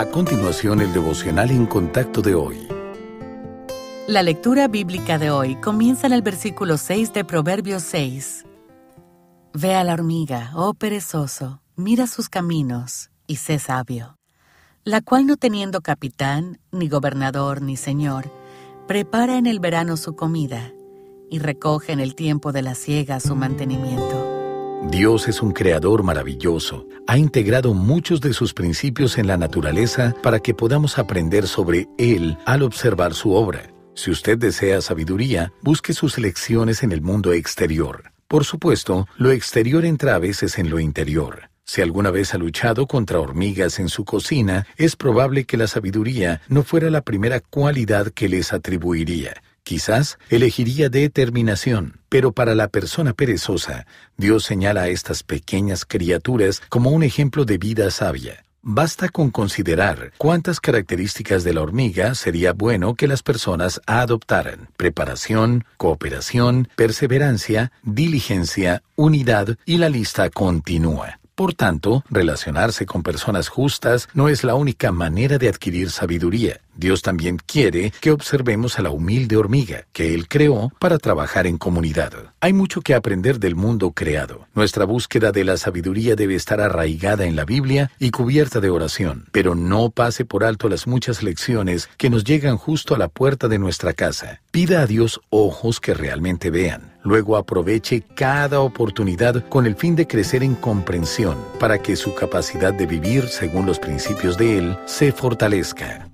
A continuación, el devocional en contacto de hoy. La lectura bíblica de hoy comienza en el versículo 6 de Proverbios 6. Ve a la hormiga, oh perezoso, mira sus caminos y sé sabio, la cual no teniendo capitán, ni gobernador, ni señor, prepara en el verano su comida y recoge en el tiempo de la siega su mantenimiento. Dios es un creador maravilloso. Ha integrado muchos de sus principios en la naturaleza para que podamos aprender sobre Él al observar su obra. Si usted desea sabiduría, busque sus lecciones en el mundo exterior. Por supuesto, lo exterior entra a veces en lo interior. Si alguna vez ha luchado contra hormigas en su cocina, es probable que la sabiduría no fuera la primera cualidad que les atribuiría. Quizás elegiría determinación, pero para la persona perezosa, Dios señala a estas pequeñas criaturas como un ejemplo de vida sabia. Basta con considerar cuántas características de la hormiga sería bueno que las personas adoptaran. Preparación, cooperación, perseverancia, diligencia, unidad y la lista continúa. Por tanto, relacionarse con personas justas no es la única manera de adquirir sabiduría. Dios también quiere que observemos a la humilde hormiga que Él creó para trabajar en comunidad. Hay mucho que aprender del mundo creado. Nuestra búsqueda de la sabiduría debe estar arraigada en la Biblia y cubierta de oración, pero no pase por alto las muchas lecciones que nos llegan justo a la puerta de nuestra casa. Pida a Dios ojos que realmente vean. Luego aproveche cada oportunidad con el fin de crecer en comprensión para que su capacidad de vivir según los principios de Él se fortalezca.